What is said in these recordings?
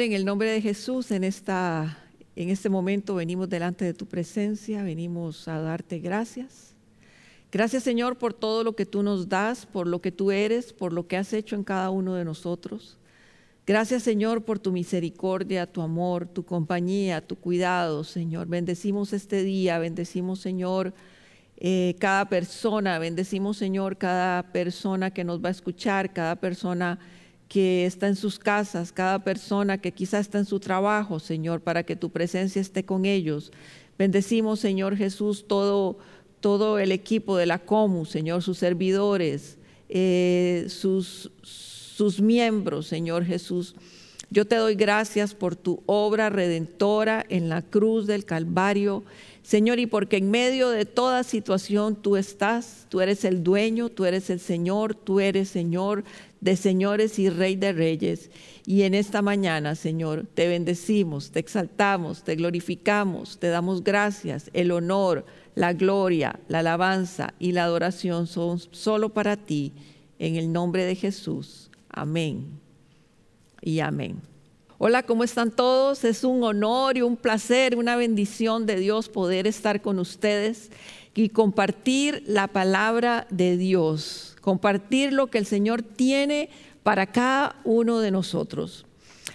En el nombre de Jesús, en, esta, en este momento venimos delante de tu presencia, venimos a darte gracias. Gracias Señor por todo lo que tú nos das, por lo que tú eres, por lo que has hecho en cada uno de nosotros. Gracias Señor por tu misericordia, tu amor, tu compañía, tu cuidado, Señor. Bendecimos este día, bendecimos Señor eh, cada persona, bendecimos Señor cada persona que nos va a escuchar, cada persona que está en sus casas, cada persona que quizá está en su trabajo, Señor, para que tu presencia esté con ellos. Bendecimos, Señor Jesús, todo, todo el equipo de la COMU, Señor, sus servidores, eh, sus, sus miembros, Señor Jesús. Yo te doy gracias por tu obra redentora en la cruz del Calvario. Señor, y porque en medio de toda situación tú estás, tú eres el dueño, tú eres el Señor, tú eres Señor de señores y Rey de reyes. Y en esta mañana, Señor, te bendecimos, te exaltamos, te glorificamos, te damos gracias. El honor, la gloria, la alabanza y la adoración son solo para ti. En el nombre de Jesús. Amén. Y amén. Hola, ¿cómo están todos? Es un honor y un placer, una bendición de Dios poder estar con ustedes y compartir la palabra de Dios compartir lo que el Señor tiene para cada uno de nosotros.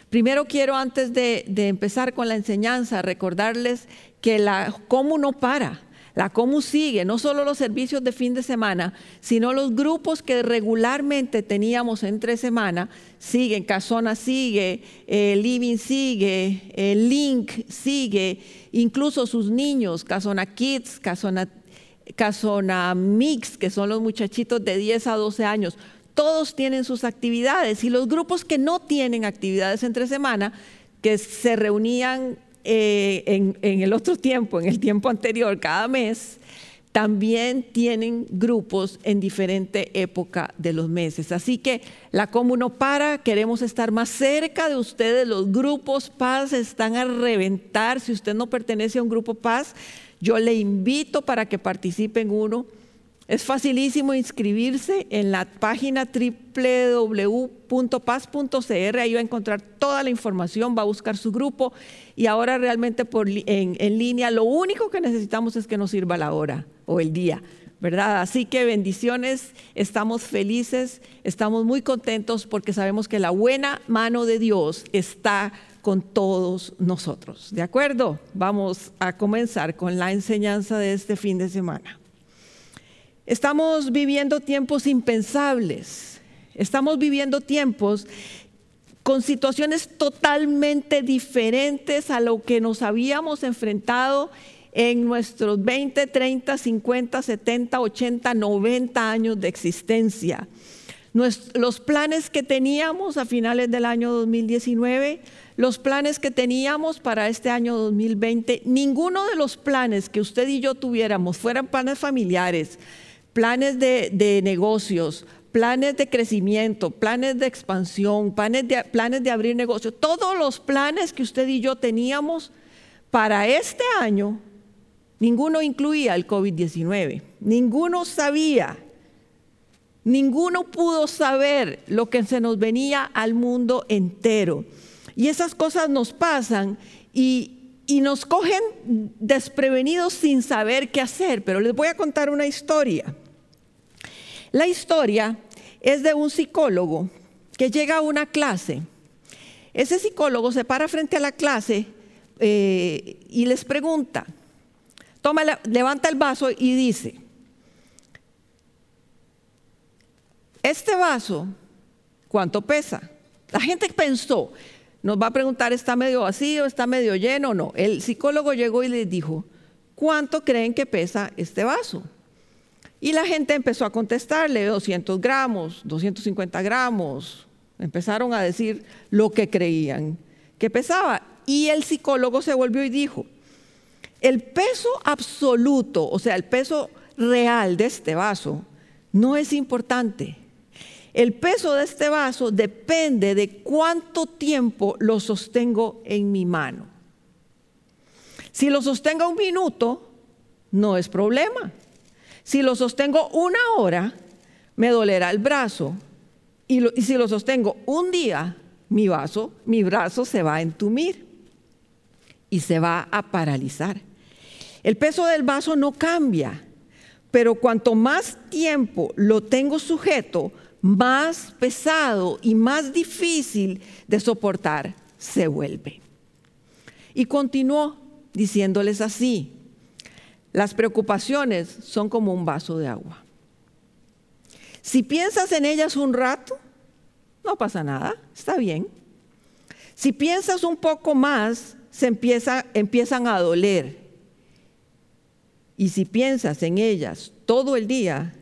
Primero quiero, antes de, empezar con la enseñanza, recordarles que la COMU no para. La COMU sigue, no solo los servicios de fin de semana, sino los grupos que regularmente teníamos entre semana siguen. Casona sigue, Living sigue, Link sigue, incluso sus niños, Casona Kids, Casona Casona Mix, que son los muchachitos de 10 a 12 años, todos tienen sus actividades. Y los grupos que no tienen actividades entre semana, que se reunían eh, en, en, el otro tiempo, en el tiempo anterior, cada mes, también tienen grupos en diferente época de los meses. Así que la Comu no para, queremos estar más cerca de ustedes, los grupos Paz están a reventar, si usted no pertenece a un grupo Paz, yo le invito para que participe en uno. Es facilísimo inscribirse en la página www.paz.cr, ahí va a encontrar toda la información, va a buscar su grupo y ahora realmente por, en, en línea lo único que necesitamos es que nos sirva la hora o el día. ¿verdad? Así que bendiciones, estamos felices, estamos muy contentos porque sabemos que la buena mano de Dios está con todos nosotros. ¿De acuerdo? Vamos a comenzar con la enseñanza de este fin de semana. Estamos viviendo tiempos impensables. Estamos viviendo tiempos con situaciones totalmente diferentes a lo que nos habíamos enfrentado en nuestros 20, 30, 50, 70, 80, 90 años de existencia. los planes que teníamos a finales del año 2019 los planes que teníamos para este año 2020, ninguno de los planes que usted y yo tuviéramos, fueran planes familiares, planes de, negocios, planes de crecimiento, planes de expansión, planes de, planes de abrir negocios, todos los planes que usted y yo teníamos para este año, ninguno incluía el COVID-19, ninguno sabía, ninguno pudo saber lo que se nos venía al mundo entero. Y esas cosas nos pasan y, nos cogen desprevenidos sin saber qué hacer. Pero les voy a contar una historia. La historia es de un psicólogo que llega a una clase. Ese psicólogo se para frente a la clase eh, y les pregunta, toma, levanta el vaso y dice, este vaso, ¿cuánto pesa? La gente pensó, nos va a preguntar, ¿está medio vacío, está medio lleno no? El psicólogo llegó y les dijo, ¿cuánto creen que pesa este vaso? Y la gente empezó a contestarle, 200 gramos, 250 gramos. Empezaron a decir lo que creían que pesaba. Y el psicólogo se volvió y dijo, el peso absoluto, o sea, el peso real de este vaso, no es importante. El peso de este vaso depende de cuánto tiempo lo sostengo en mi mano. Si lo sostengo un minuto, no es problema. Si lo sostengo una hora, me dolerá el brazo. Y, si lo sostengo un día, mi vaso, mi brazo se va a entumir y se va a paralizar. El peso del vaso no cambia, pero cuanto más tiempo lo tengo sujeto, más pesado y más difícil de soportar se vuelve. Y continuó diciéndoles así, las preocupaciones son como un vaso de agua. Si piensas en ellas un rato, no pasa nada, está bien. Si piensas un poco más, se empieza, empiezan a doler. Y si piensas en ellas todo el día,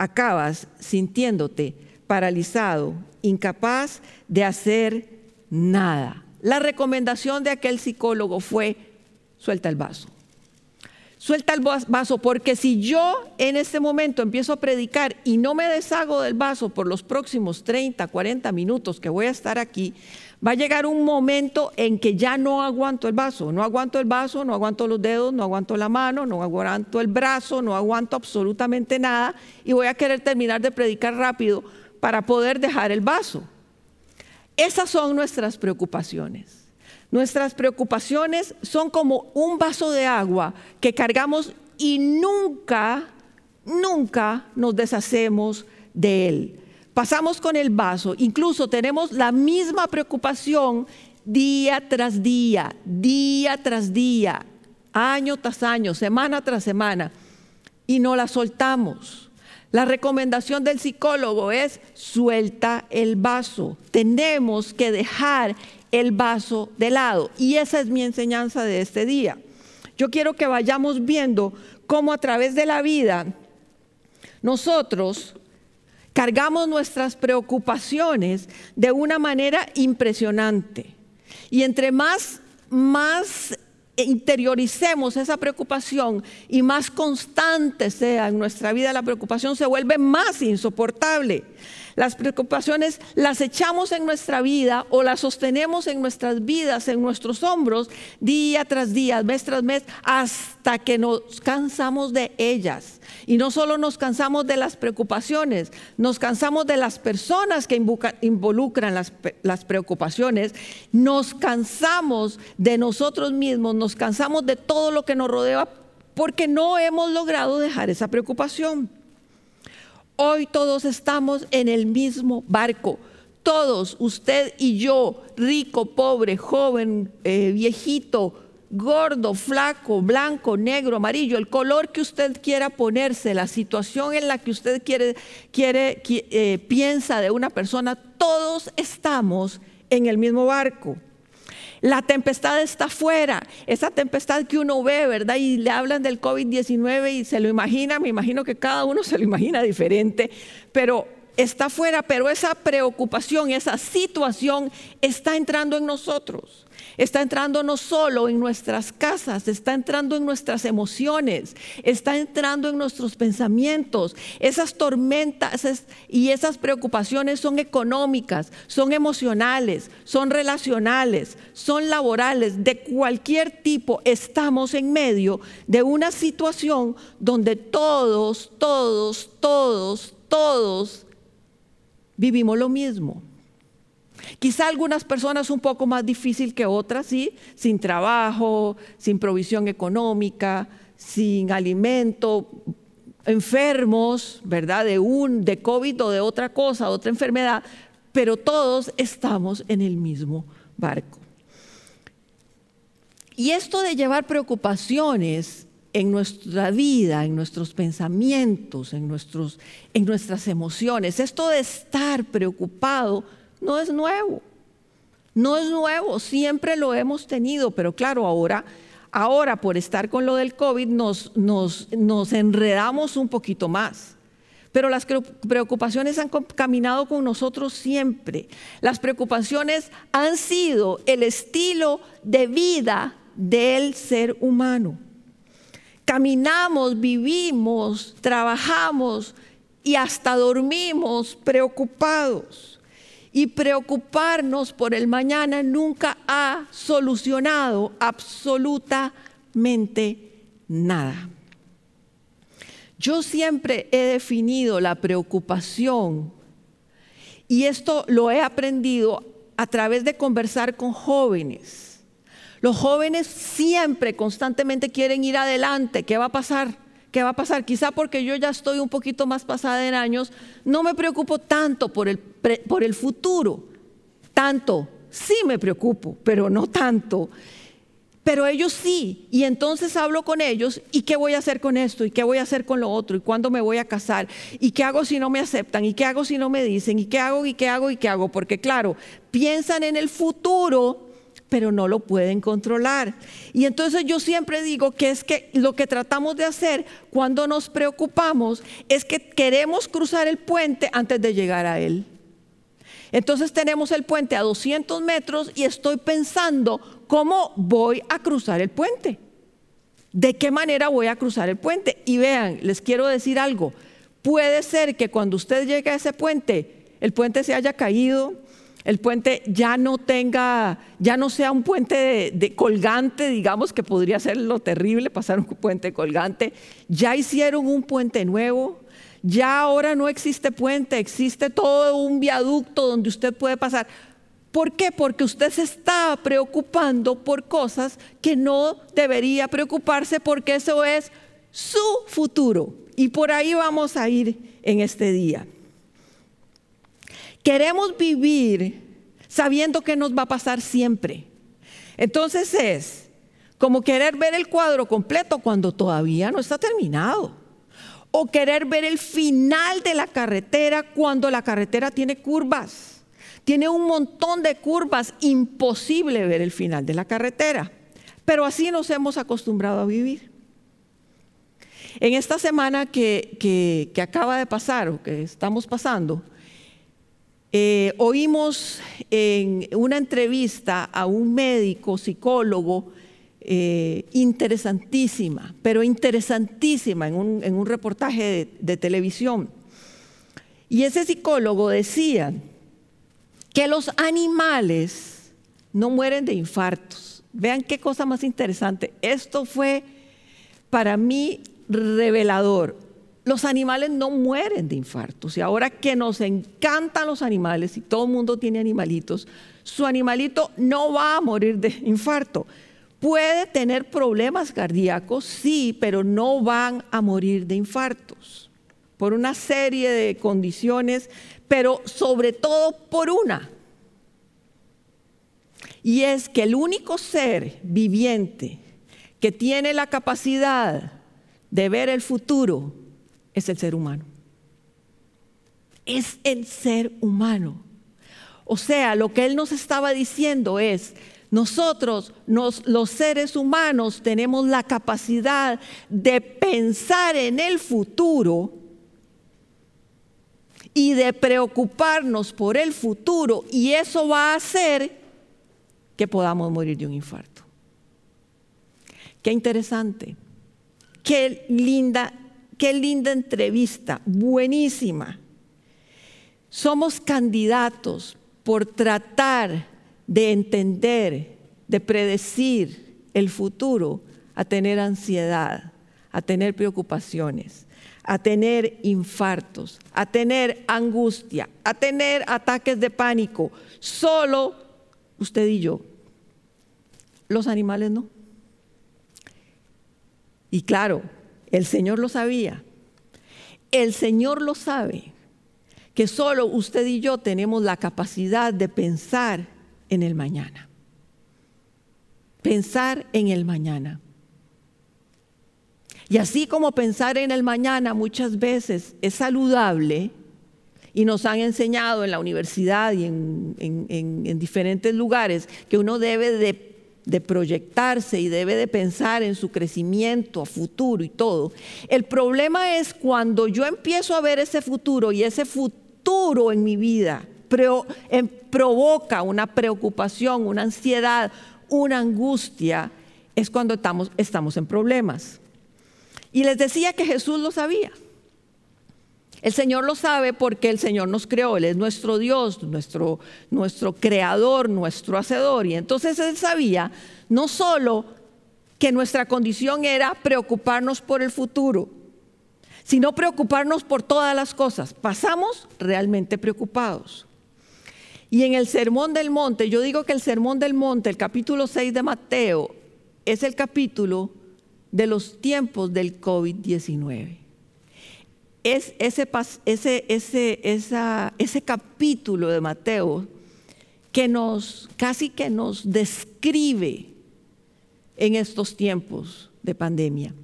acabas sintiéndote paralizado, incapaz de hacer nada. La recomendación de aquel psicólogo fue, suelta el vaso. Suelta el vaso, porque si yo en este momento empiezo a predicar y no me deshago del vaso por los próximos 30, 40 minutos que voy a estar aquí, va a llegar un momento en que ya no aguanto el vaso. No aguanto el vaso, no aguanto los dedos, no aguanto la mano, no aguanto el brazo, no aguanto absolutamente nada y voy a querer terminar de predicar rápido para poder dejar el vaso. Esas son nuestras preocupaciones. Nuestras preocupaciones son como un vaso de agua que cargamos y nunca, nunca nos deshacemos de él. Pasamos con el vaso, incluso tenemos la misma preocupación día tras día, día tras día, año tras año, semana tras semana, y no la soltamos. La recomendación del psicólogo es suelta el vaso. Tenemos que dejar el vaso de lado. Y esa es mi enseñanza de este día. Yo quiero que vayamos viendo cómo a través de la vida nosotros cargamos nuestras preocupaciones de una manera impresionante. Y entre más, más interioricemos esa preocupación y más constante sea en nuestra vida la preocupación, se vuelve más insoportable. Las preocupaciones las echamos en nuestra vida o las sostenemos en nuestras vidas, en nuestros hombros, día tras día, mes tras mes, hasta que nos cansamos de ellas. Y no solo nos cansamos de las preocupaciones, nos cansamos de las personas que involucran las, preocupaciones, nos cansamos de nosotros mismos, nos cansamos de todo lo que nos rodea porque no hemos logrado dejar esa preocupación. Hoy todos estamos en el mismo barco. Todos, usted y yo, rico, pobre, joven, eh, viejito, gordo, flaco, blanco, negro, amarillo, el color que usted quiera ponerse, la situación en la que usted quiere, eh, piensa de una persona, todos estamos en el mismo barco. La tempestad está afuera, esa tempestad que uno ve, ¿verdad? Y le hablan del COVID-19 y se lo imagina, me imagino que cada uno se lo imagina diferente, pero está afuera, pero esa preocupación, esa situación está entrando en nosotros está entrando no solo en nuestras casas, está entrando en nuestras emociones, está entrando en nuestros pensamientos. Esas tormentas y esas preocupaciones son económicas, son emocionales, son relacionales, son laborales, de cualquier tipo. Estamos en medio de una situación donde todos, todos, todos, todos vivimos lo mismo. Quizá algunas personas un poco más difícil que otras, ¿sí? Sin trabajo, sin provisión económica, sin alimento, enfermos, ¿verdad? De un de COVID o de otra cosa, otra enfermedad, pero todos estamos en el mismo barco. Y esto de llevar preocupaciones en nuestra vida, en nuestros pensamientos, en, nuestros, en nuestras emociones, esto de estar preocupado, no es nuevo. No es nuevo, siempre lo hemos tenido, pero claro, ahora, ahora por estar con lo del COVID nos, nos, nos enredamos un poquito más. Pero las preocupaciones han caminado con nosotros siempre. Las preocupaciones han sido el estilo de vida del ser humano. Caminamos, vivimos, trabajamos y hasta dormimos preocupados. Y preocuparnos por el mañana nunca ha solucionado absolutamente nada. Yo siempre he definido la preocupación y esto lo he aprendido a través de conversar con jóvenes. Los jóvenes siempre, constantemente quieren ir adelante. ¿Qué va a pasar? ¿Qué va a pasar? Quizá porque yo ya estoy un poquito más pasada en años, no me preocupo tanto por el, por el futuro. Tanto, sí me preocupo, pero no tanto. Pero ellos sí, y entonces hablo con ellos, ¿y qué voy a hacer con esto? ¿Y qué voy a hacer con lo otro? ¿Y cuándo me voy a casar? ¿Y qué hago si no me aceptan? ¿Y qué hago si no me dicen? ¿Y qué hago? ¿Y qué hago? ¿Y qué hago? Porque claro, piensan en el futuro, pero no lo pueden controlar. Y entonces yo siempre digo que es que lo que tratamos de hacer cuando nos preocupamos es que queremos cruzar el puente antes de llegar a él. Entonces tenemos el puente a 200 metros y estoy pensando cómo voy a cruzar el puente. ¿De qué manera voy a cruzar el puente? Y vean, les quiero decir algo. Puede ser que cuando usted llegue a ese puente, el puente se haya caído, el puente ya no tenga, ya no sea un puente de, colgante, digamos que podría ser lo terrible pasar un puente colgante. Ya hicieron un puente nuevo, ya ahora no existe puente, existe todo un viaducto donde usted puede pasar. ¿Por qué? Porque usted se está preocupando por cosas que no debería preocuparse porque eso es su futuro. Y por ahí vamos a ir en este día. Queremos vivir sabiendo que nos va a pasar siempre. Entonces es como querer ver el cuadro completo cuando todavía no está terminado o querer ver el final de la carretera cuando la carretera tiene curvas. Tiene un montón de curvas, imposible ver el final de la carretera. Pero así nos hemos acostumbrado a vivir. En esta semana que, acaba de pasar o que estamos pasando, eh, oímos en una entrevista a un médico, psicólogo, eh, interesantísima, pero interesantísima en un, reportaje de, televisión. Y ese psicólogo decía que los animales no mueren de infartos. Vean qué cosa más interesante. Esto fue para mí revelador. Los animales no mueren de infartos. Y ahora que nos encantan los animales y todo el mundo tiene animalitos, su animalito no va a morir de infarto. Puede tener problemas cardíacos, sí, pero no van a morir de infartos por una serie de condiciones, pero sobre todo por una. Y es que el único ser viviente que tiene la capacidad de ver el futuro es el ser humano. Es el ser humano. O sea, lo que él nos estaba diciendo es, nosotros, los seres humanos, tenemos la capacidad de pensar en el futuro y de preocuparnos por el futuro y eso va a hacer que podamos morir de un infarto. Qué interesante, qué linda, qué linda entrevista, buenísima. Somos candidatos por tratar de entender, de predecir el futuro, a tener ansiedad, a tener preocupaciones, a tener infartos, a tener angustia, a tener ataques de pánico. Solo usted y yo. Los animales no. Y claro, el Señor lo sabía. El Señor lo sabe, que solo usted y yo tenemos la capacidad de pensar en el mañana. Pensar en el mañana. Y así como pensar en el mañana muchas veces es saludable, y nos han enseñado en la universidad y en, diferentes lugares que uno debe de, de, proyectarse y debe de pensar en su crecimiento a futuro y todo. El problema es cuando yo empiezo a ver ese futuro y ese futuro en mi vida Em, provoca una preocupación, una ansiedad, una angustia, es cuando estamos, estamos en problemas. Y les decía que Jesús lo sabía. El Señor lo sabe porque el Señor nos creó, Él es nuestro Dios, nuestro, nuestro creador, nuestro hacedor. Y entonces Él sabía no solo que nuestra condición era preocuparnos por el futuro, sino preocuparnos por todas las cosas. Pasamos realmente preocupados. Y en el Sermón del Monte, yo digo que el Sermón del Monte, el capítulo 6 de Mateo, es el capítulo de los tiempos del COVID-19. Es ese, ese, ese, ese capítulo de Mateo que nos, casi que nos describe en estos tiempos de pandemia.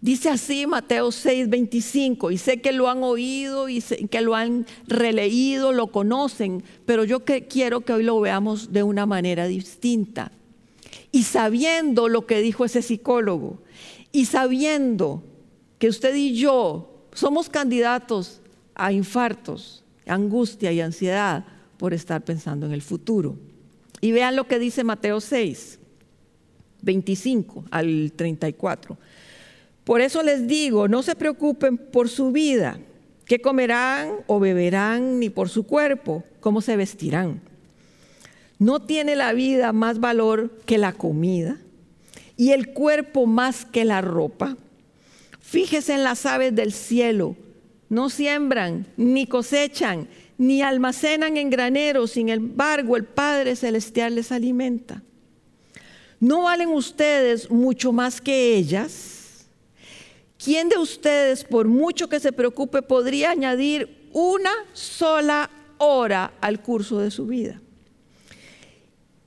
Dice así Mateo 6, 25, y sé que lo han oído y que lo han releído, lo conocen, pero yo quiero que hoy lo veamos de una manera distinta. Y sabiendo lo que dijo ese psicólogo, y sabiendo que usted y yo somos candidatos a infartos, angustia y ansiedad por estar pensando en el futuro. Y vean lo que dice Mateo 6, 25 al 34. Por eso les digo, no se preocupen por su vida, qué comerán o beberán, ni por su cuerpo, cómo se vestirán. No tiene la vida más valor que la comida y el cuerpo más que la ropa. Fíjese en las aves del cielo, no siembran, ni cosechan, ni almacenan en graneros, sin embargo el Padre Celestial les alimenta. ¿No valen ustedes mucho más que ellas? ¿Quién de ustedes, por mucho que se preocupe, podría añadir una sola hora al curso de su vida?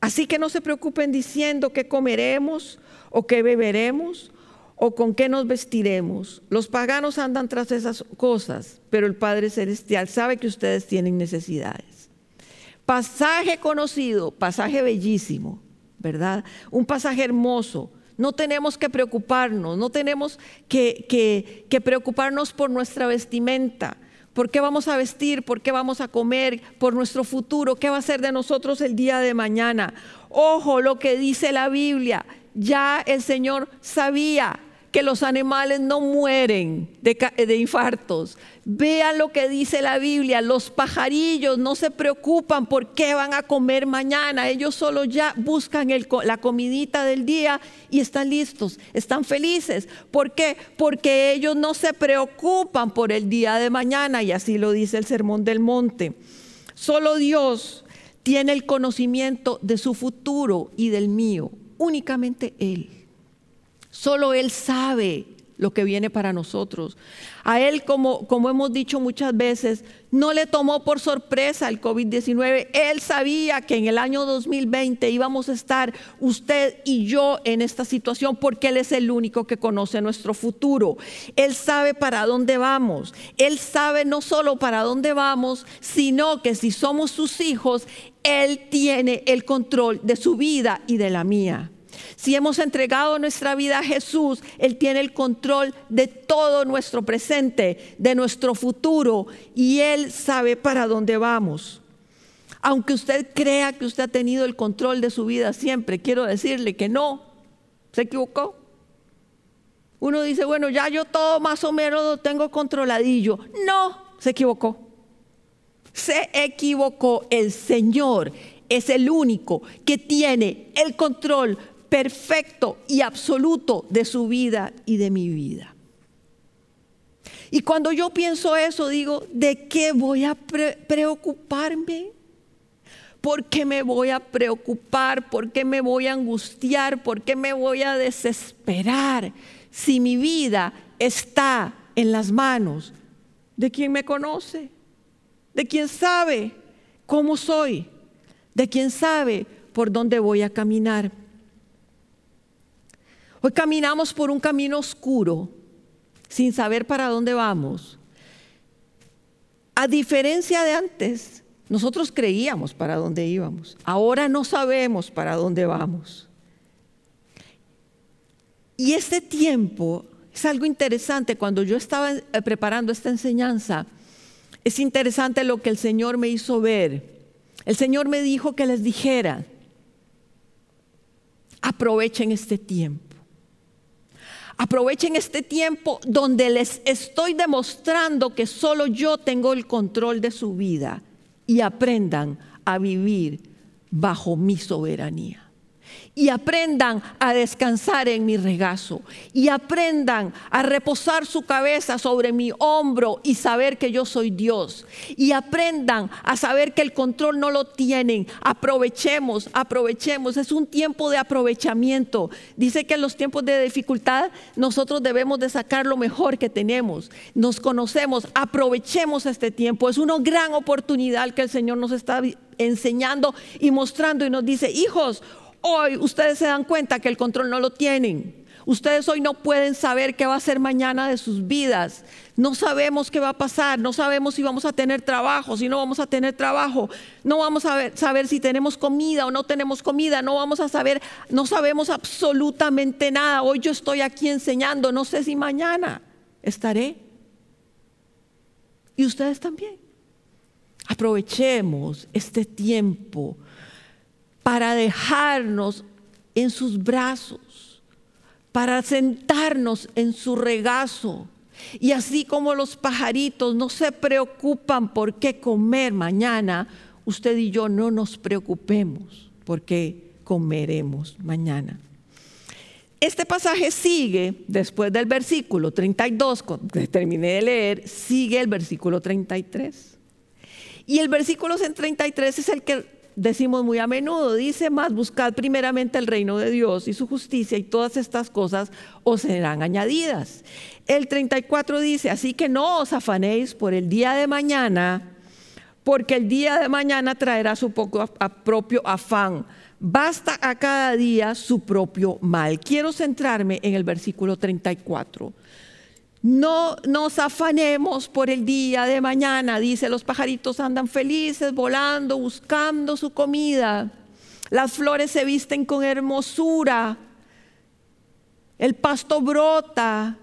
Así que no se preocupen diciendo qué comeremos o qué beberemos o con qué nos vestiremos. Los paganos andan tras esas cosas, pero el Padre Celestial sabe que ustedes tienen necesidades. Pasaje conocido, pasaje bellísimo, ¿verdad? Un pasaje hermoso no tenemos que preocuparnos, no tenemos que, preocuparnos por nuestra vestimenta. ¿Por qué vamos a vestir? ¿Por qué vamos a comer? Por nuestro futuro. ¿Qué va a ser de nosotros el día de mañana? Ojo, lo que dice la Biblia. Ya el Señor sabía que los animales no mueren de, infartos. Vean lo que dice la Biblia, los pajarillos no se preocupan por qué van a comer mañana, ellos solo ya buscan la comidita del día y están listos, están felices. ¿Por qué? Porque ellos no se preocupan por el día de mañana y así lo dice el Sermón del Monte. Solo Dios tiene el conocimiento de su futuro y del mío, únicamente Él. Solo Él sabe lo que viene para nosotros. A Él, como, como hemos dicho muchas veces, no le tomó por sorpresa el COVID-19. Él sabía que en el año 2020 íbamos a estar usted y yo en esta situación porque Él es el único que conoce nuestro futuro. Él sabe para dónde vamos. Él sabe no solo para dónde vamos, sino que si somos sus hijos, Él tiene el control de su vida y de la mía. Si hemos entregado nuestra vida a Jesús, Él tiene el control de todo nuestro presente, de nuestro futuro, y Él sabe para dónde vamos. Aunque usted crea que usted ha tenido el control de su vida siempre, quiero decirle que no, se equivocó. Uno dice, bueno, ya yo todo más o menos lo tengo controladillo. No, se equivocó. Se equivocó. El Señor es el único que tiene el control perfecto y absoluto de su vida y de mi vida. Y cuando yo pienso eso, digo, ¿de qué voy a preocuparme? ¿Por qué me voy a preocupar? ¿Por qué me voy a angustiar? ¿Por qué me voy a desesperar si mi vida está en las manos de quien me conoce? ¿De quien sabe cómo soy? ¿De quien sabe por dónde voy a caminar? Hoy caminamos por un camino oscuro sin saber para dónde vamos. A diferencia de antes, nosotros creíamos para dónde íbamos. Ahora no sabemos para dónde vamos. Y este tiempo es algo interesante. Cuando yo estaba eh, preparando esta enseñanza, es interesante lo que el Señor me hizo ver. El Señor me dijo que les dijera, aprovechen este tiempo. Aprovechen este tiempo donde les estoy demostrando que solo yo tengo el control de su vida y aprendan a vivir bajo mi soberanía y aprendan a descansar en mi regazo y aprendan a reposar su cabeza sobre mi hombro y saber que yo soy Dios y aprendan a saber que el control no lo tienen. Aprovechemos, aprovechemos. Es un tiempo de aprovechamiento. Dice que en los tiempos de dificultad nosotros debemos de sacar lo mejor que tenemos. Nos conocemos, aprovechemos este tiempo. Es una gran oportunidad que el Señor nos está enseñando y mostrando y nos dice, hijos, Hoy ustedes se dan cuenta que el control no lo tienen. Ustedes hoy no pueden saber qué va a ser mañana de sus vidas. No sabemos qué va a pasar, no sabemos si vamos a tener trabajo, si no vamos a tener trabajo, no vamos a saber si tenemos comida o no tenemos comida, no vamos a saber, no sabemos absolutamente nada. Hoy yo estoy aquí enseñando, no sé si mañana estaré. Y ustedes también. Aprovechemos este tiempo para dejarnos en sus brazos, para sentarnos en su regazo. Y así como los pajaritos no se preocupan por qué comer mañana, usted y yo no nos preocupemos por qué comeremos mañana. Este pasaje sigue, después del versículo 32, que terminé de leer, sigue el versículo 33. Y el versículo 33 es el que decimos muy a menudo, dice más, buscad primeramente el reino de Dios y su justicia y todas estas cosas os serán añadidas. El 34 dice, así que no os afanéis por el día de mañana, porque el día de mañana traerá su propio afán. Basta a cada día su propio mal. Quiero centrarme en el versículo 34. No nos afanemos por el día de mañana, dice, los pajaritos andan felices, volando, buscando su comida. Las flores se visten con hermosura. El pasto brota.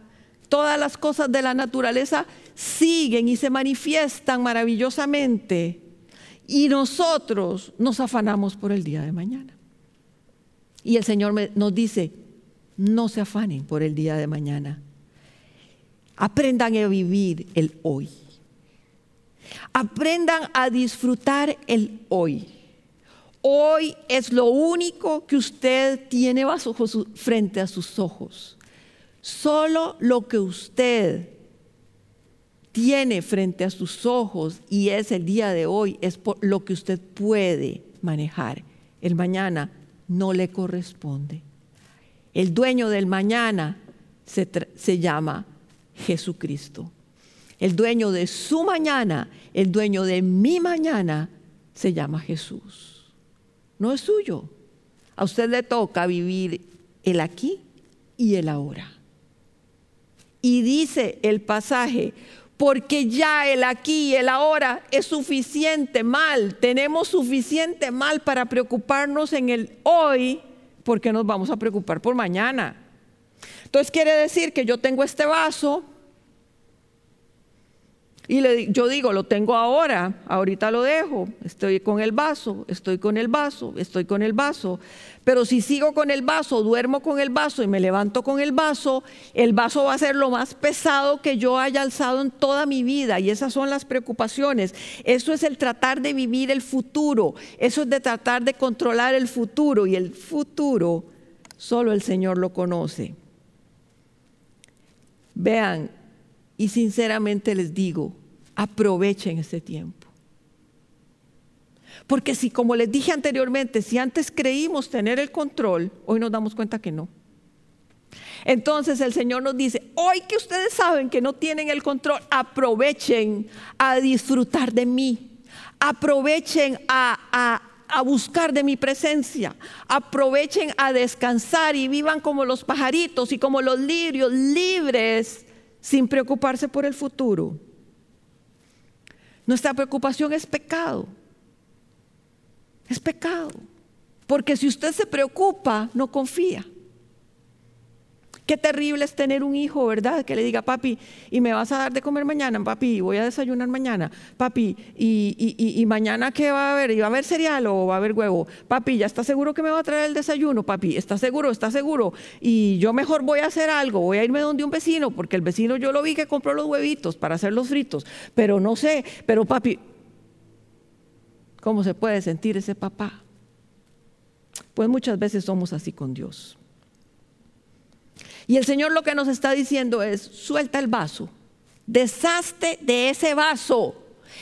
Todas las cosas de la naturaleza siguen y se manifiestan maravillosamente. Y nosotros nos afanamos por el día de mañana. Y el Señor nos dice, no se afanen por el día de mañana Aprendan a vivir el hoy. Aprendan a disfrutar el hoy. Hoy es lo único que usted tiene frente a sus ojos. Solo lo que usted tiene frente a sus ojos y es el día de hoy, es lo que usted puede manejar. El mañana no le corresponde. El dueño del mañana se, llama Jesucristo. El dueño de su mañana, el dueño de mi mañana, se llama Jesús. No es suyo. A usted le toca vivir el aquí y el ahora. Y dice el pasaje, porque ya el aquí y el ahora es suficiente mal, tenemos suficiente mal para preocuparnos en el hoy, porque nos vamos a preocupar por mañana. Entonces quiere decir que yo tengo este vaso y yo digo, lo tengo ahora, ahorita lo dejo, estoy con el vaso, estoy con el vaso, estoy con el vaso. Pero si sigo con el vaso, duermo con el vaso y me levanto con el vaso, el vaso va a ser lo más pesado que yo haya alzado en toda mi vida. Y esas son las preocupaciones. Eso es el tratar de vivir el futuro. Eso es de tratar de controlar el futuro. Y el futuro solo el Señor lo conoce. Vean, y sinceramente les digo, aprovechen este tiempo. Porque si, como les dije anteriormente, si antes creímos tener el control, hoy nos damos cuenta que no. Entonces el Señor nos dice, hoy que ustedes saben que no tienen el control, aprovechen a disfrutar de mí. Aprovechen a, a buscar de mi presencia. Aprovechen a descansar y vivan como los pajaritos y como los lirios, libres sin preocuparse por el futuro. Nuestra preocupación es pecado. Es pecado. Porque si usted se preocupa, no confía. Qué terrible es tener un hijo, ¿verdad? Que le diga, papi, ¿y me vas a dar de comer mañana? Papi, voy a desayunar mañana. Papi, ¿y, mañana qué va a haber? ¿Y va a haber cereal o va a haber huevo? Papi, ¿ya está seguro que me va a traer el desayuno? Papi, ¿está seguro? ¿Está seguro? Y yo mejor voy a hacer algo, voy a irme donde un vecino, porque el vecino yo lo vi que compró los huevitos para hacer los fritos, pero no sé, pero papi, ¿cómo se puede sentir ese papá? Pues muchas veces somos así con Dios. Y el Señor lo que nos está diciendo es, suelta el vaso, deshazte de ese vaso,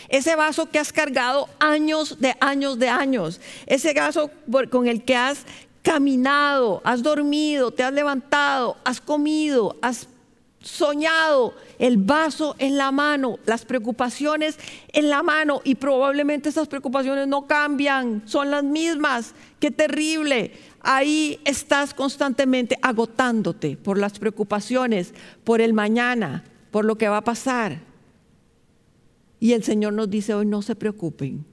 ese vaso que has cargado años de años de años, ese vaso con el que has caminado, has dormido, te has levantado, has comido, has soñado, el vaso en la mano, las preocupaciones en la mano y probablemente esas preocupaciones no cambian, son las mismas. Qué terrible ahí estás constantemente agotándote por las preocupaciones, por el mañana, por lo que va a pasar. Y el Señor nos dice hoy, no se preocupen.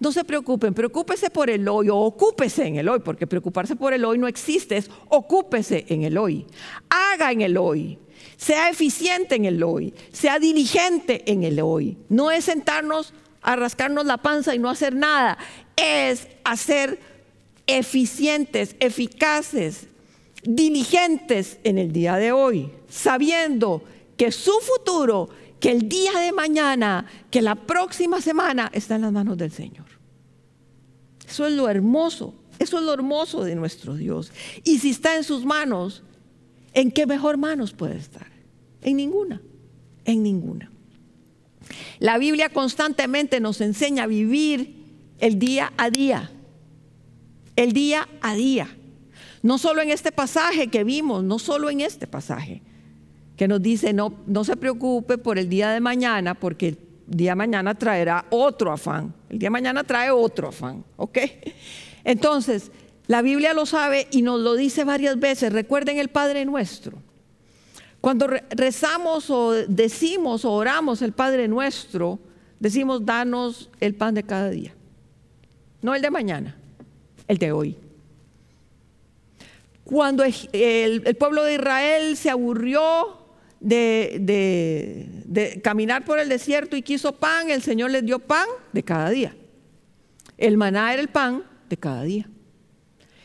No se preocupen, preocúpese por el hoy o ocúpese en el hoy, porque preocuparse por el hoy no existe, es ocúpese en el hoy. Haga en el hoy. Sea eficiente en el hoy. Sea diligente en el hoy. No es sentarnos a rascarnos la panza y no hacer nada. Es hacer eficientes, eficaces, diligentes en el día de hoy, sabiendo que su futuro, que el día de mañana, que la próxima semana está en las manos del Señor. Eso es lo hermoso, eso es lo hermoso de nuestro Dios. Y si está en sus manos, ¿en qué mejor manos puede estar? En ninguna, en ninguna. La Biblia constantemente nos enseña a vivir el día a día el día a día. No solo en este pasaje que vimos, no solo en este pasaje, que nos dice, no, no se preocupe por el día de mañana, porque el día de mañana traerá otro afán. El día de mañana trae otro afán, ¿ok? Entonces, la Biblia lo sabe y nos lo dice varias veces. Recuerden el Padre Nuestro. Cuando rezamos o decimos o oramos el Padre Nuestro, decimos, danos el pan de cada día, no el de mañana el de hoy. Cuando el, pueblo de Israel se aburrió de, caminar por el desierto y quiso pan, el Señor les dio pan de cada día. El maná era el pan de cada día.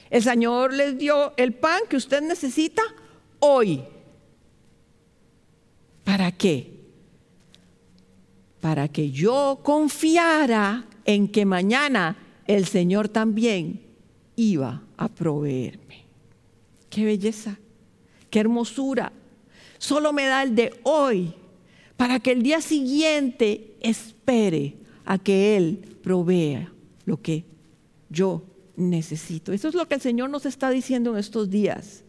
El Señor les dio el pan que usted necesita hoy. ¿Para qué? Para que yo confiara en que mañana el Señor también iba a proveerme. Qué belleza, qué hermosura. Solo me da el de hoy para que el día siguiente espere a que Él provea lo que yo necesito. Eso es lo que el Señor nos está diciendo en estos días.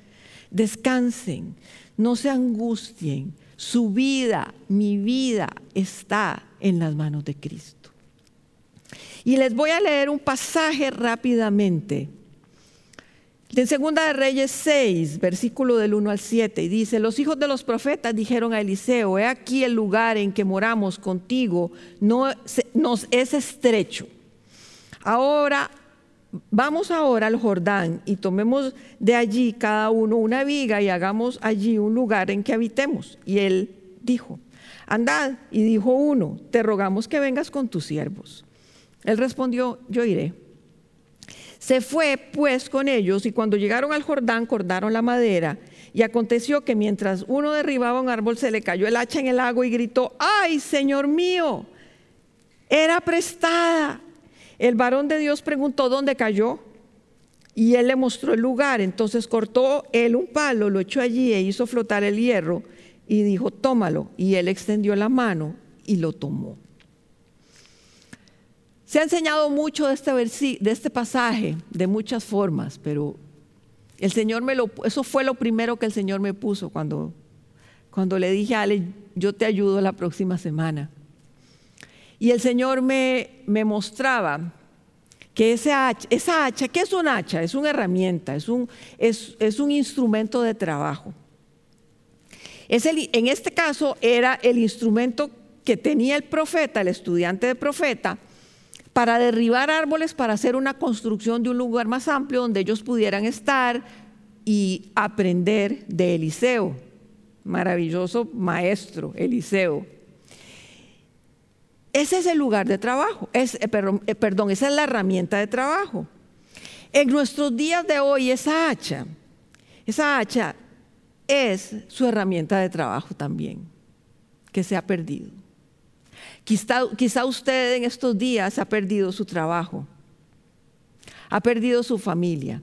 Descansen, no se angustien. Su vida, mi vida está en las manos de Cristo. Y les voy a leer un pasaje rápidamente. En Segunda de Reyes 6, versículo del 1 al 7, y dice, los hijos de los profetas dijeron a Eliseo, he aquí el lugar en que moramos contigo, no, nos es estrecho. Ahora, vamos ahora al Jordán y tomemos de allí cada uno una viga y hagamos allí un lugar en que habitemos. Y él dijo, andad, y dijo uno, te rogamos que vengas con tus siervos. Él respondió, yo iré. Se fue pues con ellos y cuando llegaron al Jordán cortaron la madera y aconteció que mientras uno derribaba un árbol se le cayó el hacha en el agua y gritó, ay Señor mío, era prestada. El varón de Dios preguntó, ¿dónde cayó? Y él le mostró el lugar. Entonces cortó él un palo, lo echó allí e hizo flotar el hierro y dijo, tómalo. Y él extendió la mano y lo tomó. Se ha enseñado mucho de este, de este pasaje de muchas formas, pero el Señor me lo, eso fue lo primero que el Señor me puso cuando, cuando le dije a Ale, yo te ayudo la próxima semana. Y el Señor me, me mostraba que esa hacha, esa hacha, ¿qué es un hacha? Es una herramienta, es un, es, es un instrumento de trabajo. Es el, en este caso era el instrumento que tenía el profeta, el estudiante de profeta, para derribar árboles, para hacer una construcción de un lugar más amplio donde ellos pudieran estar y aprender de Eliseo, maravilloso maestro Eliseo. Ese es el lugar de trabajo, es, eh, eh, perdón, esa es la herramienta de trabajo. En nuestros días de hoy, esa hacha, esa hacha es su herramienta de trabajo también, que se ha perdido. Quizá, usted en estos días ha perdido su trabajo, ha perdido su familia,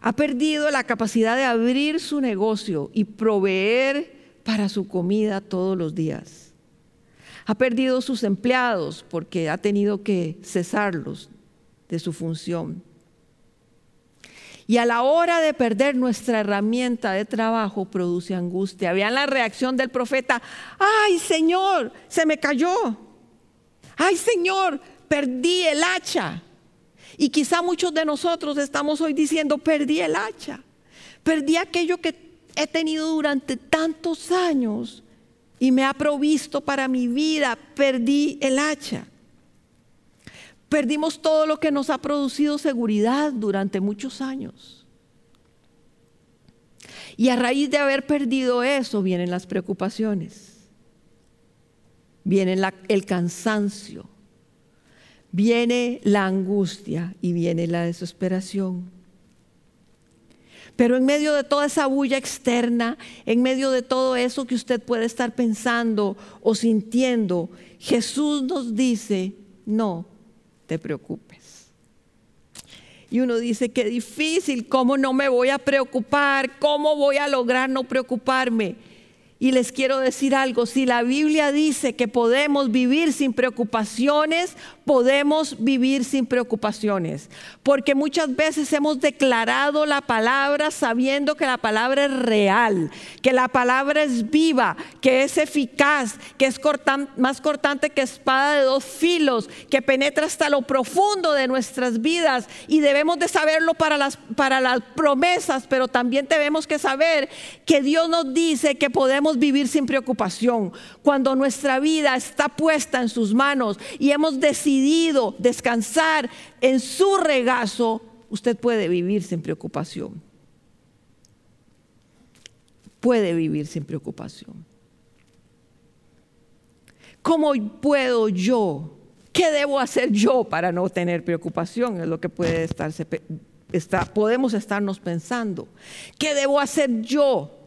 ha perdido la capacidad de abrir su negocio y proveer para su comida todos los días ha perdido sus empleados porque ha tenido que cesarlos de su función. Y a la hora de perder nuestra herramienta de trabajo produce angustia. Vean la reacción del profeta. Ay Señor, se me cayó. Ay Señor, perdí el hacha. Y quizá muchos de nosotros estamos hoy diciendo, perdí el hacha. Perdí aquello que he tenido durante tantos años y me ha provisto para mi vida, perdí el hacha. Perdimos todo lo que nos ha producido seguridad durante muchos años. Y a raíz de haber perdido eso vienen las preocupaciones, viene el cansancio, viene la angustia y viene la desesperación. Pero en medio de toda esa bulla externa, en medio de todo eso que usted puede estar pensando o sintiendo, Jesús nos dice, no te preocupes. Y uno dice, qué difícil, ¿cómo no me voy a preocupar? ¿Cómo voy a lograr no preocuparme? Y les quiero decir algo, si la Biblia dice que podemos vivir sin preocupaciones, podemos vivir sin preocupaciones. Porque muchas veces hemos declarado la palabra sabiendo que la palabra es real, que la palabra es viva, que es eficaz, que es más cortante que espada de dos filos, que penetra hasta lo profundo de nuestras vidas. Y debemos de saberlo para las, para las promesas, pero también tenemos que saber que Dios nos dice que podemos vivir sin preocupación. Cuando nuestra vida está puesta en sus manos y hemos decidido descansar en su regazo, usted puede vivir sin preocupación. Puede vivir sin preocupación. ¿Cómo puedo yo? ¿Qué debo hacer yo para no tener preocupación? Es lo que puede estarse, está, podemos estarnos pensando. ¿Qué debo hacer yo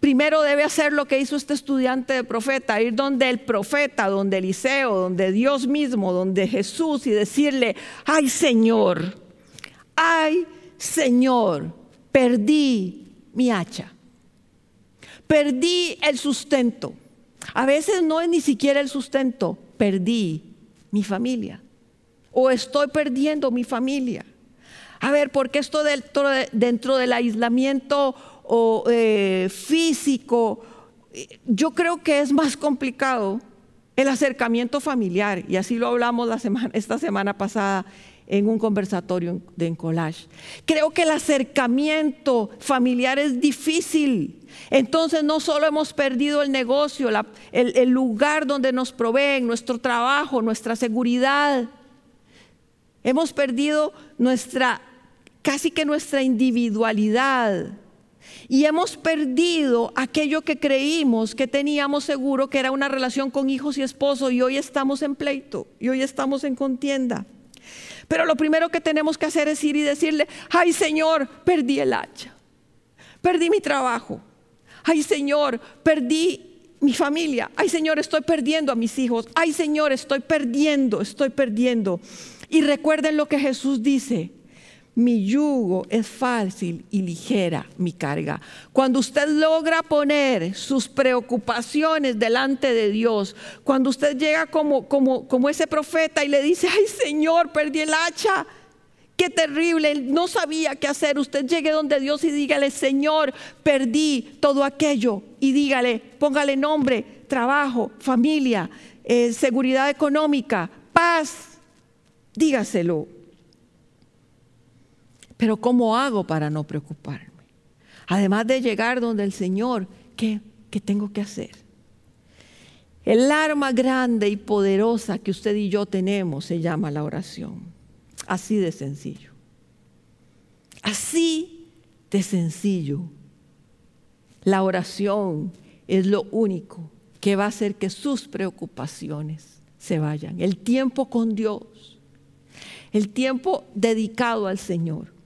Primero debe hacer lo que hizo este estudiante de profeta, ir donde el profeta, donde Eliseo, donde Dios mismo, donde Jesús y decirle, ay Señor, ay Señor, perdí mi hacha, perdí el sustento. A veces no es ni siquiera el sustento, perdí mi familia o estoy perdiendo mi familia. A ver, porque esto dentro, dentro del aislamiento o eh, físico, yo creo que es más complicado el acercamiento familiar, y así lo hablamos esta semana pasada en un conversatorio de en collage. Creo que el acercamiento familiar es difícil. Entonces no solo hemos perdido el negocio, el lugar donde nos proveen, nuestro trabajo, nuestra seguridad. Hemos perdido nuestra, casi que nuestra individualidad y hemos perdido aquello que creímos que teníamos seguro, que era una relación con hijos y esposo, y hoy estamos en pleito, y hoy estamos en contienda. Pero lo primero que tenemos que hacer es ir y decirle, ay Señor, perdí el hacha, perdí mi trabajo, ay Señor, perdí mi familia, ay Señor, estoy perdiendo a mis hijos, ay Señor, estoy perdiendo, estoy perdiendo. Y recuerden lo que Jesús dice, mi yugo es fácil y ligera mi carga. Cuando usted logra poner sus preocupaciones delante de Dios, cuando usted llega como, como, como ese profeta y le dice, ay Señor, perdí el hacha. Qué terrible, no sabía qué hacer. Usted llegue donde Dios y dígale, Señor, perdí todo aquello. Y dígale, póngale nombre, trabajo, familia, eh, seguridad económica, paz. Dígaselo pero ¿cómo hago para no preocuparme? Además de llegar donde el Señor, ¿qué, qué tengo que hacer? El arma grande y poderosa que usted y yo tenemos se llama la oración. Así de sencillo. Así de sencillo. La oración es lo único que va a hacer que sus preocupaciones se vayan. El tiempo con Dios, el tiempo dedicado al Señor.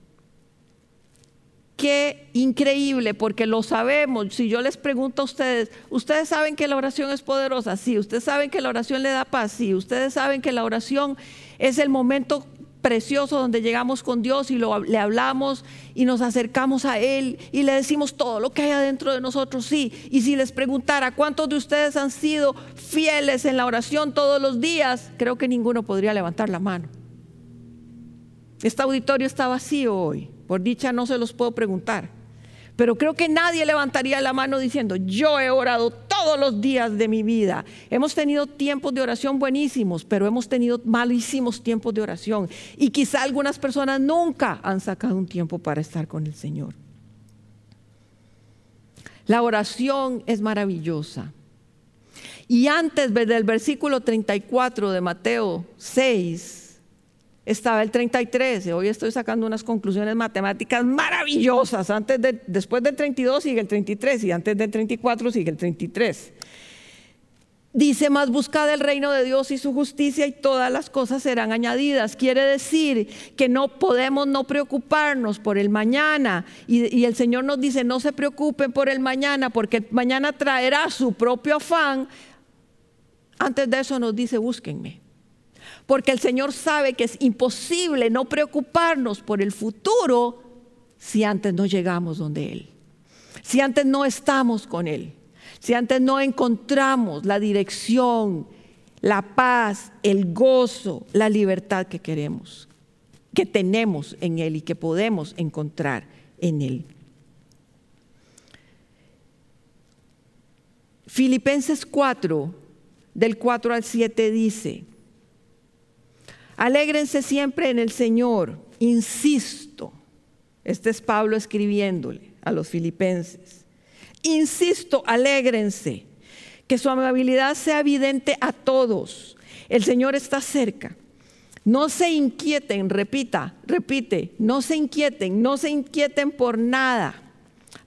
Qué increíble, porque lo sabemos. Si yo les pregunto a ustedes, ¿ustedes saben que la oración es poderosa? Sí. ¿Ustedes saben que la oración le da paz? Sí. ¿Ustedes saben que la oración es el momento precioso donde llegamos con Dios y le hablamos y nos acercamos a Él y le decimos todo lo que hay adentro de nosotros, sí. Y si les preguntara cuántos de ustedes han sido fieles en la oración todos los días, creo que ninguno podría levantar la mano. Este auditorio está vacío hoy, por dicha no se los puedo preguntar. Pero creo que nadie levantaría la mano diciendo, yo he orado todos los días de mi vida. Hemos tenido tiempos de oración buenísimos, pero hemos tenido malísimos tiempos de oración. Y quizá algunas personas nunca han sacado un tiempo para estar con el Señor. La oración es maravillosa. Y antes del versículo 34 de Mateo 6, estaba el 33. Hoy estoy sacando unas conclusiones matemáticas maravillosas. Antes de, después del 32 sigue el 33 y antes del 34 sigue el 33. Dice, más buscad el reino de Dios y su justicia y todas las cosas serán añadidas. Quiere decir que no podemos no preocuparnos por el mañana. Y, el Señor nos dice, no se preocupen por el mañana porque mañana traerá su propio afán. Antes de eso nos dice, búsquenme. Porque el Señor sabe que es imposible no preocuparnos por el futuro si antes no llegamos donde Él. Si antes no estamos con Él. Si antes no encontramos la dirección, la paz, el gozo, la libertad que queremos, que tenemos en Él y que podemos encontrar en Él. Filipenses 4, del 4 al 7 dice, Alégrense siempre en el Señor, insisto. Este es Pablo escribiéndole a los filipenses. Insisto, alégrense, que su amabilidad sea evidente a todos. El Señor está cerca. No se inquieten, repita, repite, no se inquieten, no se inquieten por nada.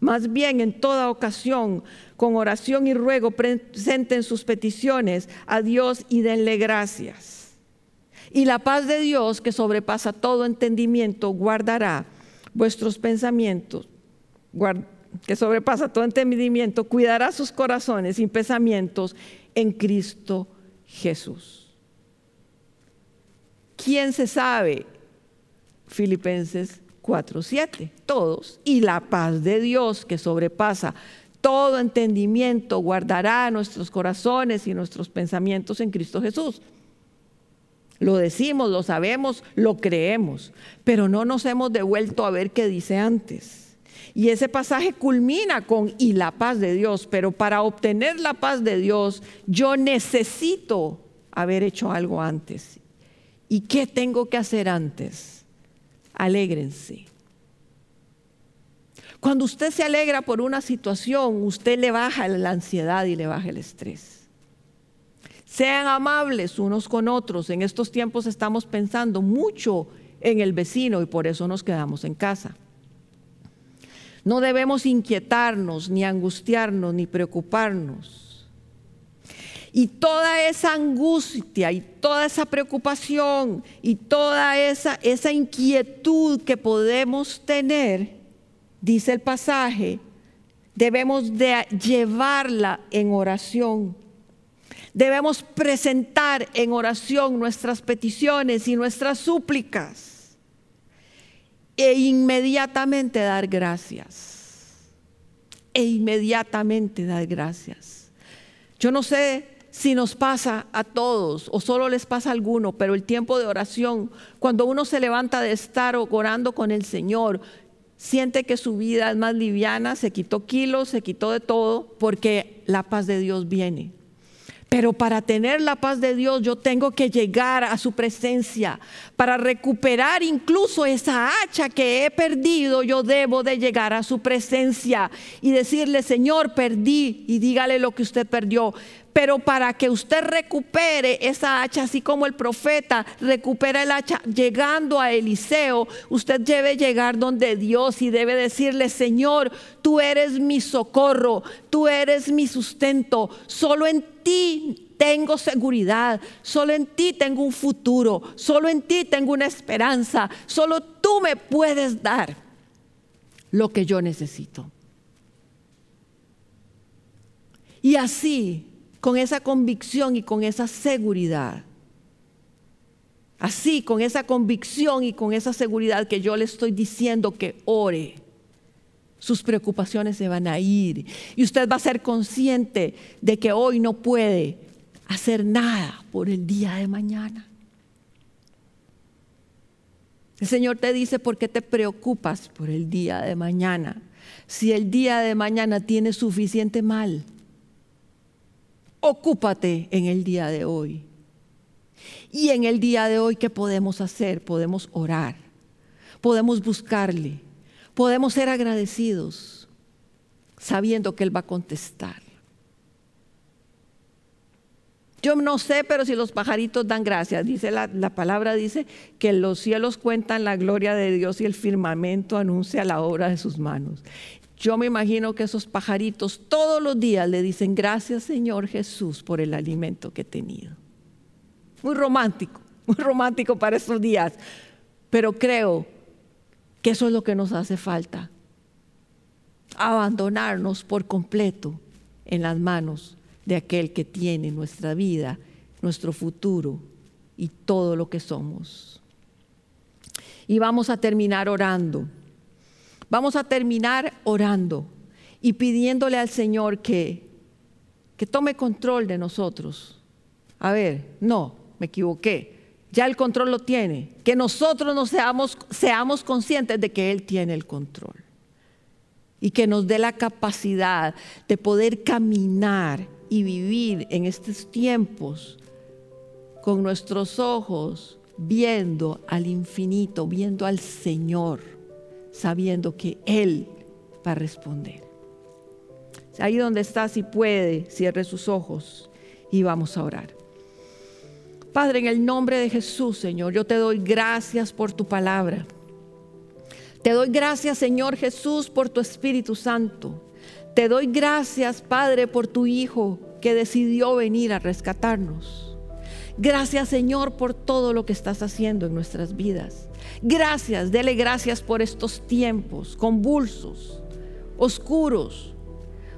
Más bien en toda ocasión, con oración y ruego, presenten sus peticiones a Dios y denle gracias. Y la paz de Dios, que sobrepasa todo entendimiento, guardará vuestros pensamientos, que sobrepasa todo entendimiento, cuidará sus corazones y pensamientos en Cristo Jesús. ¿Quién se sabe? Filipenses 4:7, todos. Y la paz de Dios, que sobrepasa todo entendimiento, guardará nuestros corazones y nuestros pensamientos en Cristo Jesús. Lo decimos, lo sabemos, lo creemos, pero no nos hemos devuelto a ver qué dice antes. Y ese pasaje culmina con y la paz de Dios, pero para obtener la paz de Dios yo necesito haber hecho algo antes. ¿Y qué tengo que hacer antes? Alégrense. Cuando usted se alegra por una situación, usted le baja la ansiedad y le baja el estrés. Sean amables unos con otros. En estos tiempos estamos pensando mucho en el vecino y por eso nos quedamos en casa. No debemos inquietarnos, ni angustiarnos, ni preocuparnos. Y toda esa angustia y toda esa preocupación y toda esa, esa inquietud que podemos tener, dice el pasaje, debemos de llevarla en oración Debemos presentar en oración nuestras peticiones y nuestras súplicas e inmediatamente dar gracias. E inmediatamente dar gracias. Yo no sé si nos pasa a todos o solo les pasa a alguno, pero el tiempo de oración, cuando uno se levanta de estar orando con el Señor, siente que su vida es más liviana, se quitó kilos, se quitó de todo, porque la paz de Dios viene. Pero para tener la paz de Dios yo tengo que llegar a su presencia. Para recuperar incluso esa hacha que he perdido, yo debo de llegar a su presencia y decirle, Señor, perdí y dígale lo que usted perdió. Pero para que usted recupere esa hacha, así como el profeta recupera el hacha, llegando a Eliseo, usted debe llegar donde Dios y debe decirle, Señor, tú eres mi socorro, tú eres mi sustento, solo en ti tengo seguridad, solo en ti tengo un futuro, solo en ti tengo una esperanza, solo tú me puedes dar lo que yo necesito. Y así, con esa convicción y con esa seguridad, así, con esa convicción y con esa seguridad que yo le estoy diciendo que ore, sus preocupaciones se van a ir y usted va a ser consciente de que hoy no puede hacer nada por el día de mañana. El Señor te dice, ¿por qué te preocupas por el día de mañana? Si el día de mañana tiene suficiente mal, ocúpate en el día de hoy. Y en el día de hoy, ¿qué podemos hacer? Podemos orar, podemos buscarle, podemos ser agradecidos, sabiendo que Él va a contestar. Yo no sé, pero si los pajaritos dan gracias, dice la, la, palabra, dice que los cielos cuentan la gloria de Dios y el firmamento anuncia la obra de sus manos. Yo me imagino que esos pajaritos todos los días le dicen gracias Señor Jesús por el alimento que he tenido. Muy romántico, muy romántico para estos días, pero creo que eso es lo que nos hace falta. Abandonarnos por completo en las manos de aquel que tiene nuestra vida, nuestro futuro y todo lo que somos. Y vamos a terminar orando. Vamos a terminar orando y pidiéndole al Señor que, que tome control de nosotros. A ver, no, me equivoqué. Ya el control lo tiene. Que nosotros nos seamos, seamos conscientes de que Él tiene el control. Y que nos dé la capacidad de poder caminar y vivir en estos tiempos con nuestros ojos viendo al infinito, viendo al Señor, sabiendo que Él va a responder. Ahí donde está, si puede, cierre sus ojos y vamos a orar. Padre, en el nombre de Jesús, Señor, yo te doy gracias por tu palabra. Te doy gracias, Señor Jesús, por tu Espíritu Santo. Te doy gracias, Padre, por tu Hijo que decidió venir a rescatarnos. Gracias, Señor, por todo lo que estás haciendo en nuestras vidas. Gracias, dele gracias por estos tiempos convulsos, oscuros,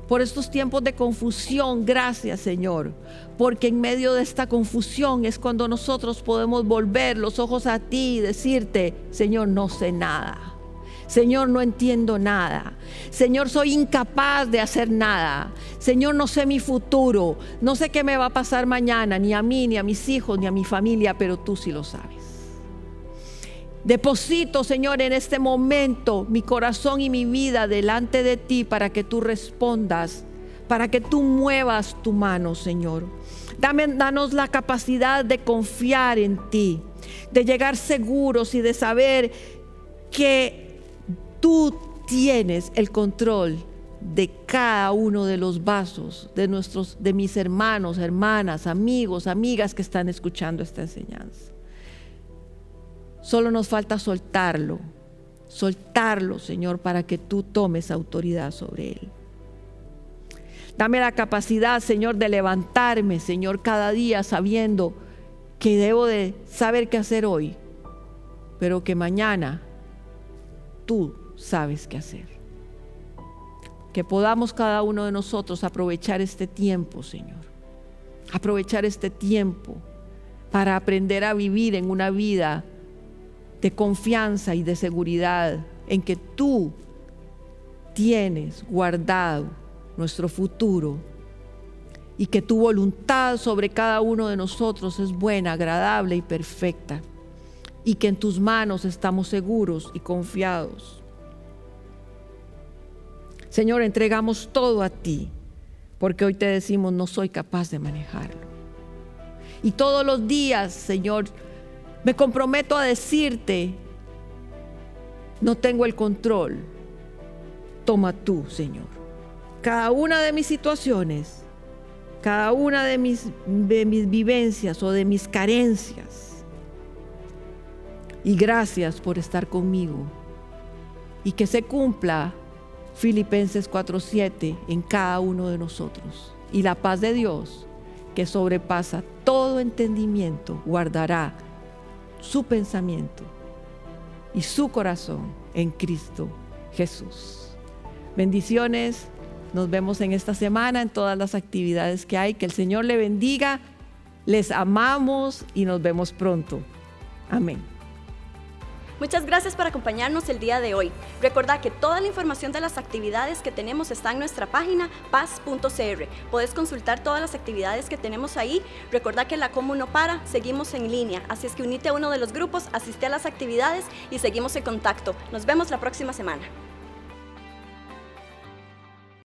por estos tiempos de confusión. Gracias, Señor, porque en medio de esta confusión es cuando nosotros podemos volver los ojos a ti y decirte, Señor, no sé nada. Señor, no entiendo nada. Señor, soy incapaz de hacer nada. Señor, no sé mi futuro. No sé qué me va a pasar mañana, ni a mí, ni a mis hijos, ni a mi familia, pero tú sí lo sabes. Deposito, Señor, en este momento mi corazón y mi vida delante de ti para que tú respondas, para que tú muevas tu mano, Señor. Dame, danos la capacidad de confiar en ti, de llegar seguros y de saber que Tú tienes el control de cada uno de los vasos de nuestros de mis hermanos, hermanas, amigos, amigas que están escuchando esta enseñanza. Solo nos falta soltarlo. Soltarlo, Señor, para que tú tomes autoridad sobre él. Dame la capacidad, Señor, de levantarme, Señor, cada día sabiendo que debo de saber qué hacer hoy, pero que mañana tú sabes qué hacer. Que podamos cada uno de nosotros aprovechar este tiempo, Señor. Aprovechar este tiempo para aprender a vivir en una vida de confianza y de seguridad en que tú tienes guardado nuestro futuro y que tu voluntad sobre cada uno de nosotros es buena, agradable y perfecta y que en tus manos estamos seguros y confiados. Señor, entregamos todo a ti, porque hoy te decimos, no soy capaz de manejarlo. Y todos los días, Señor, me comprometo a decirte, no tengo el control, toma tú, Señor. Cada una de mis situaciones cada una de mis, vivencias o de mis carencias. Y gracias por estar conmigo. Y que se cumpla Filipenses 4:7 en cada uno de nosotros. Y la paz de Dios, que sobrepasa todo entendimiento, guardará su pensamiento y su corazón en Cristo Jesús. Bendiciones. Nos vemos en esta semana en todas las actividades que hay. Que el Señor le bendiga. Les amamos y nos vemos pronto. Amén. Muchas gracias por acompañarnos el día de hoy. Recuerda que toda la información de las actividades que tenemos está en nuestra página paz.cr. Puedes consultar todas las actividades que tenemos ahí. Recuerda que la Comu no para, seguimos en línea. Así es que unite a uno de los grupos, asiste a las actividades y seguimos en contacto. Nos vemos la próxima semana.